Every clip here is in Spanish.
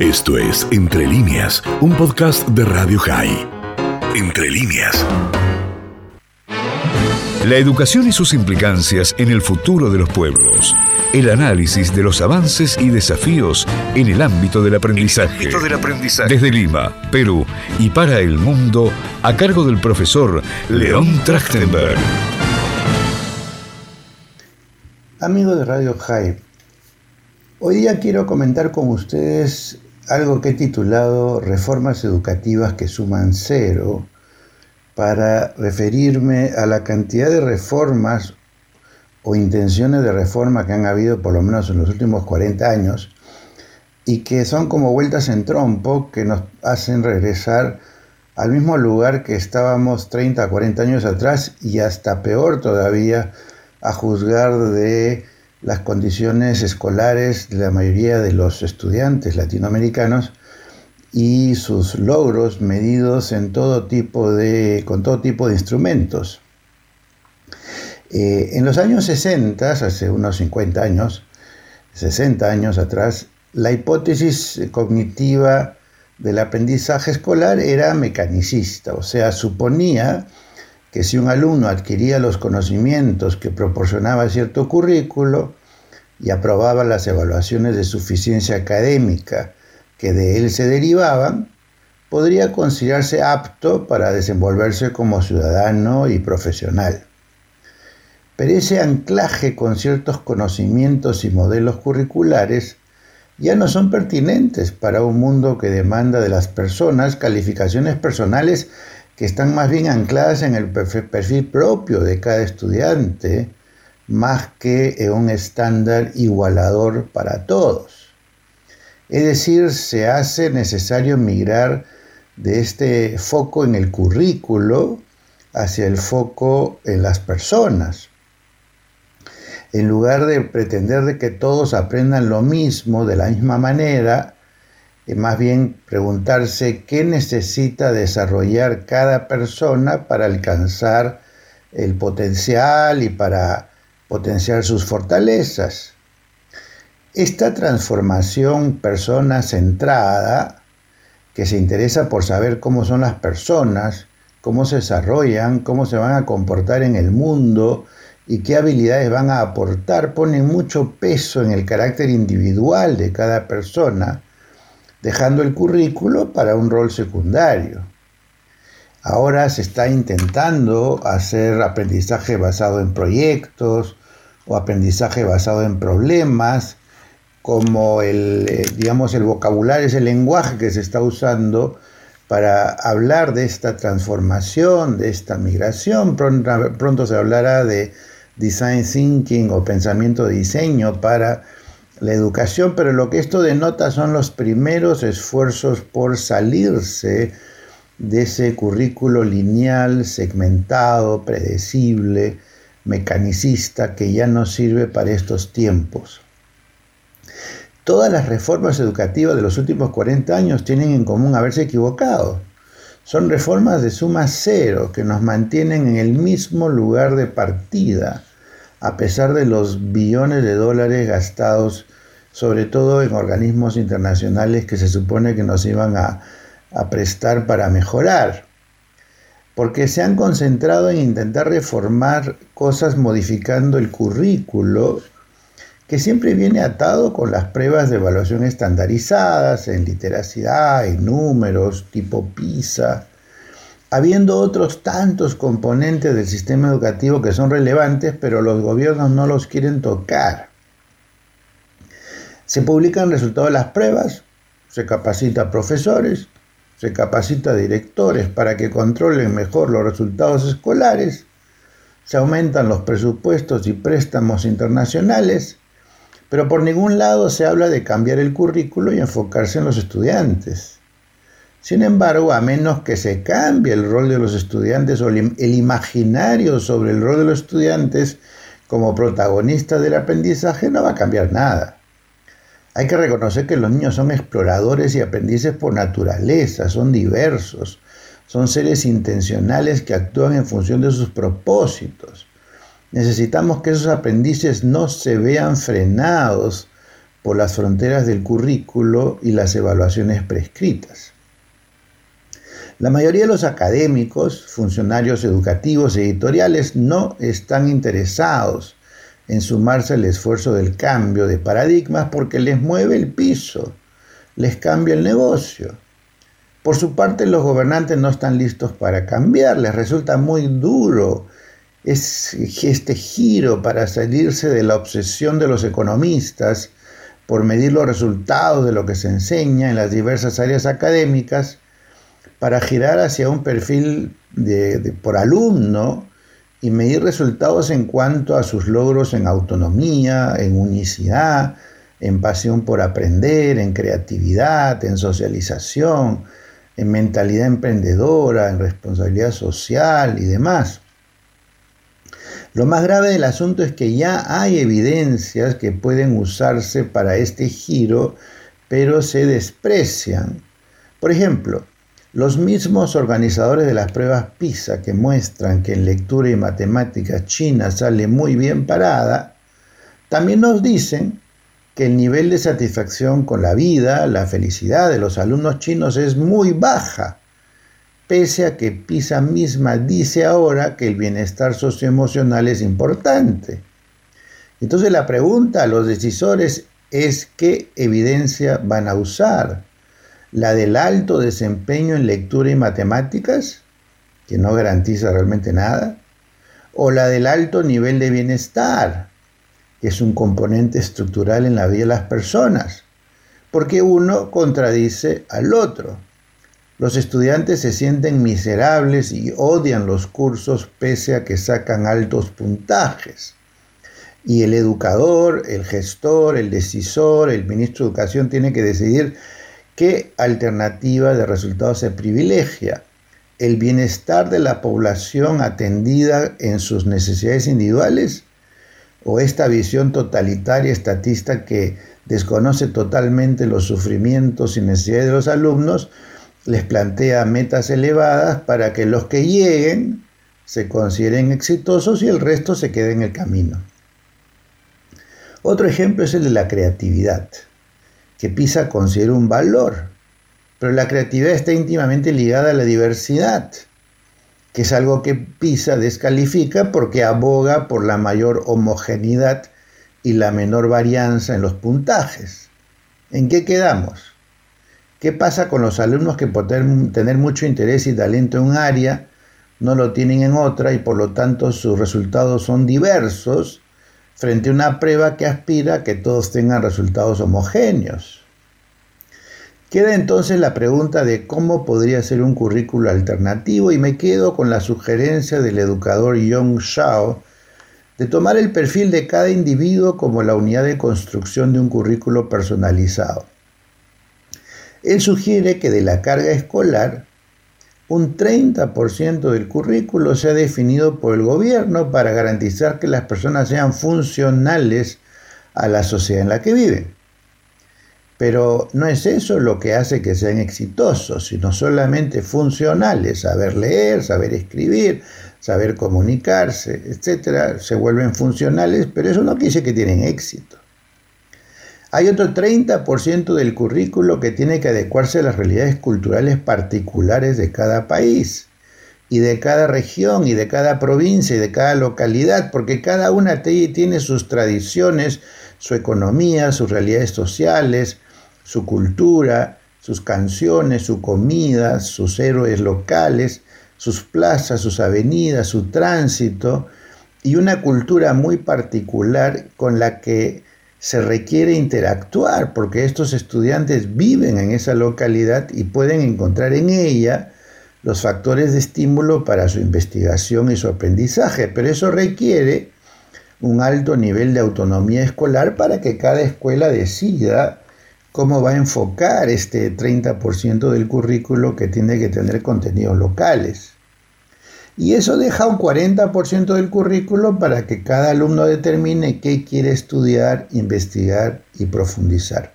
Esto es Entre líneas, un podcast de Radio High. Entre líneas. La educación y sus implicancias en el futuro de los pueblos. El análisis de los avances y desafíos en el ámbito del aprendizaje. del aprendizaje. Desde Lima, Perú y para el mundo, a cargo del profesor León Trachtenberg. Amigos de Radio High, hoy día quiero comentar con ustedes algo que he titulado Reformas educativas que suman cero, para referirme a la cantidad de reformas o intenciones de reforma que han habido por lo menos en los últimos 40 años y que son como vueltas en trompo que nos hacen regresar al mismo lugar que estábamos 30 o 40 años atrás y hasta peor todavía a juzgar de las condiciones escolares de la mayoría de los estudiantes latinoamericanos y sus logros medidos en todo tipo de, con todo tipo de instrumentos. Eh, en los años 60, hace unos 50 años, 60 años atrás, la hipótesis cognitiva del aprendizaje escolar era mecanicista, o sea, suponía que si un alumno adquiría los conocimientos que proporcionaba cierto currículo y aprobaba las evaluaciones de suficiencia académica que de él se derivaban, podría considerarse apto para desenvolverse como ciudadano y profesional. Pero ese anclaje con ciertos conocimientos y modelos curriculares ya no son pertinentes para un mundo que demanda de las personas calificaciones personales que están más bien ancladas en el perfil propio de cada estudiante, más que en un estándar igualador para todos. Es decir, se hace necesario migrar de este foco en el currículo hacia el foco en las personas. En lugar de pretender de que todos aprendan lo mismo de la misma manera, más bien preguntarse qué necesita desarrollar cada persona para alcanzar el potencial y para potenciar sus fortalezas. Esta transformación persona centrada, que se interesa por saber cómo son las personas, cómo se desarrollan, cómo se van a comportar en el mundo y qué habilidades van a aportar, pone mucho peso en el carácter individual de cada persona dejando el currículo para un rol secundario. Ahora se está intentando hacer aprendizaje basado en proyectos o aprendizaje basado en problemas, como el, eh, digamos, el vocabulario, es el lenguaje que se está usando para hablar de esta transformación, de esta migración. Pronto, pronto se hablará de design thinking o pensamiento de diseño para la educación, pero lo que esto denota son los primeros esfuerzos por salirse de ese currículo lineal, segmentado, predecible, mecanicista que ya no sirve para estos tiempos. Todas las reformas educativas de los últimos 40 años tienen en común haberse equivocado. Son reformas de suma cero que nos mantienen en el mismo lugar de partida a pesar de los billones de dólares gastados, sobre todo en organismos internacionales que se supone que nos iban a, prestar para mejorar, porque se han concentrado en intentar reformar cosas modificando el currículo, que siempre viene atado con las pruebas de evaluación estandarizadas en literacidad, en números, tipo PISA, habiendo otros tantos componentes del sistema educativo que son relevantes, pero los gobiernos no los quieren tocar. Se publican resultados de las pruebas, se capacita a profesores, se capacita a directores para que controlen mejor los resultados escolares, se aumentan los presupuestos y préstamos internacionales, pero por ningún lado se habla de cambiar el currículo y enfocarse en los estudiantes. Sin embargo, a menos que se cambie el rol de los estudiantes o el imaginario sobre el rol de los estudiantes como protagonistas del aprendizaje, no va a cambiar nada. Hay que reconocer que los niños son exploradores y aprendices por naturaleza, son diversos, son seres intencionales que actúan en función de sus propósitos. Necesitamos que esos aprendices no se vean frenados por las fronteras del currículo y las evaluaciones prescritas. La mayoría de los académicos, funcionarios educativos editoriales no están interesados en sumarse al esfuerzo del cambio de paradigmas porque les mueve el piso, les cambia el negocio. Por su parte, los gobernantes no están listos para cambiar, les resulta muy duro este giro para salirse de la obsesión de los economistas por medir los resultados de lo que se enseña en las diversas áreas académicas para girar hacia un perfil por alumno y medir resultados en cuanto a sus logros en autonomía, en unicidad, en pasión por aprender, en creatividad, en socialización, en mentalidad emprendedora, en responsabilidad social y demás. Lo más grave del asunto es que ya hay evidencias que pueden usarse para este giro, pero se desprecian. Por ejemplo, los mismos organizadores de las pruebas PISA que muestran que en lectura y matemáticas China sale muy bien parada, también nos dicen que el nivel de satisfacción con la vida, la felicidad de los alumnos chinos es muy baja, pese a que PISA misma dice ahora que el bienestar socioemocional es importante. Entonces la pregunta a los decisores es qué evidencia van a usar la del alto desempeño en lectura y matemáticas, que no garantiza realmente nada, o la del alto nivel de bienestar, que es un componente estructural en la vida de las personas, porque uno contradice al otro. Los estudiantes se sienten miserables y odian los cursos pese a que sacan altos puntajes. Y el educador, el gestor, el decisor, el ministro de Educación tiene que decidir ¿Qué alternativa de resultados se privilegia? ¿El bienestar de la población atendida en sus necesidades individuales? ¿O esta visión totalitaria estatista que desconoce totalmente los sufrimientos y necesidades de los alumnos les plantea metas elevadas para que los que lleguen se consideren exitosos y el resto se quede en el camino? Otro ejemplo es el de la creatividad que PISA considera un valor, pero la creatividad está íntimamente ligada a la diversidad, que es algo que PISA descalifica porque aboga por la mayor homogeneidad y la menor varianza en los puntajes. ¿En qué quedamos? ¿Qué pasa con los alumnos que por tener mucho interés y talento en un área no lo tienen en otra y por lo tanto sus resultados son diversos frente a una prueba que aspira a que todos tengan resultados homogéneos. Queda entonces la pregunta de cómo podría ser un currículo alternativo y me quedo con la sugerencia del educador Yong Shao de tomar el perfil de cada individuo como la unidad de construcción de un currículo personalizado. Él sugiere que de la carga escolar un 30% del currículo se ha definido por el gobierno para garantizar que las personas sean funcionales a la sociedad en la que viven. Pero no es eso lo que hace que sean exitosos, sino solamente funcionales, saber leer, saber escribir, saber comunicarse, etc. Se vuelven funcionales, pero eso no quiere decir que tienen éxito. Hay otro 30% del currículo que tiene que adecuarse a las realidades culturales particulares de cada país y de cada región y de cada provincia y de cada localidad, porque cada una tiene sus tradiciones, su economía, sus realidades sociales, su cultura, sus canciones, su comida, sus héroes locales, sus plazas, sus avenidas, su tránsito y una cultura muy particular con la que se requiere interactuar porque estos estudiantes viven en esa localidad y pueden encontrar en ella los factores de estímulo para su investigación y su aprendizaje, pero eso requiere un alto nivel de autonomía escolar para que cada escuela decida cómo va a enfocar este 30% del currículo que tiene que tener contenidos locales. Y eso deja un 40% del currículo para que cada alumno determine qué quiere estudiar, investigar y profundizar.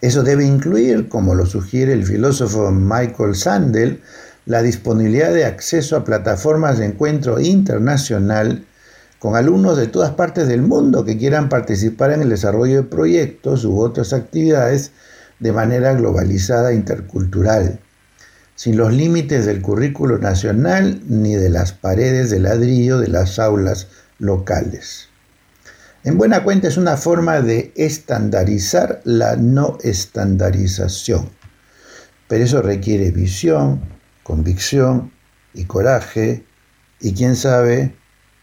Eso debe incluir, como lo sugiere el filósofo Michael Sandel, la disponibilidad de acceso a plataformas de encuentro internacional con alumnos de todas partes del mundo que quieran participar en el desarrollo de proyectos u otras actividades de manera globalizada e intercultural, sin los límites del currículo nacional ni de las paredes de ladrillo de las aulas locales. En buena cuenta es una forma de estandarizar la no estandarización, pero eso requiere visión, convicción y coraje y quién sabe,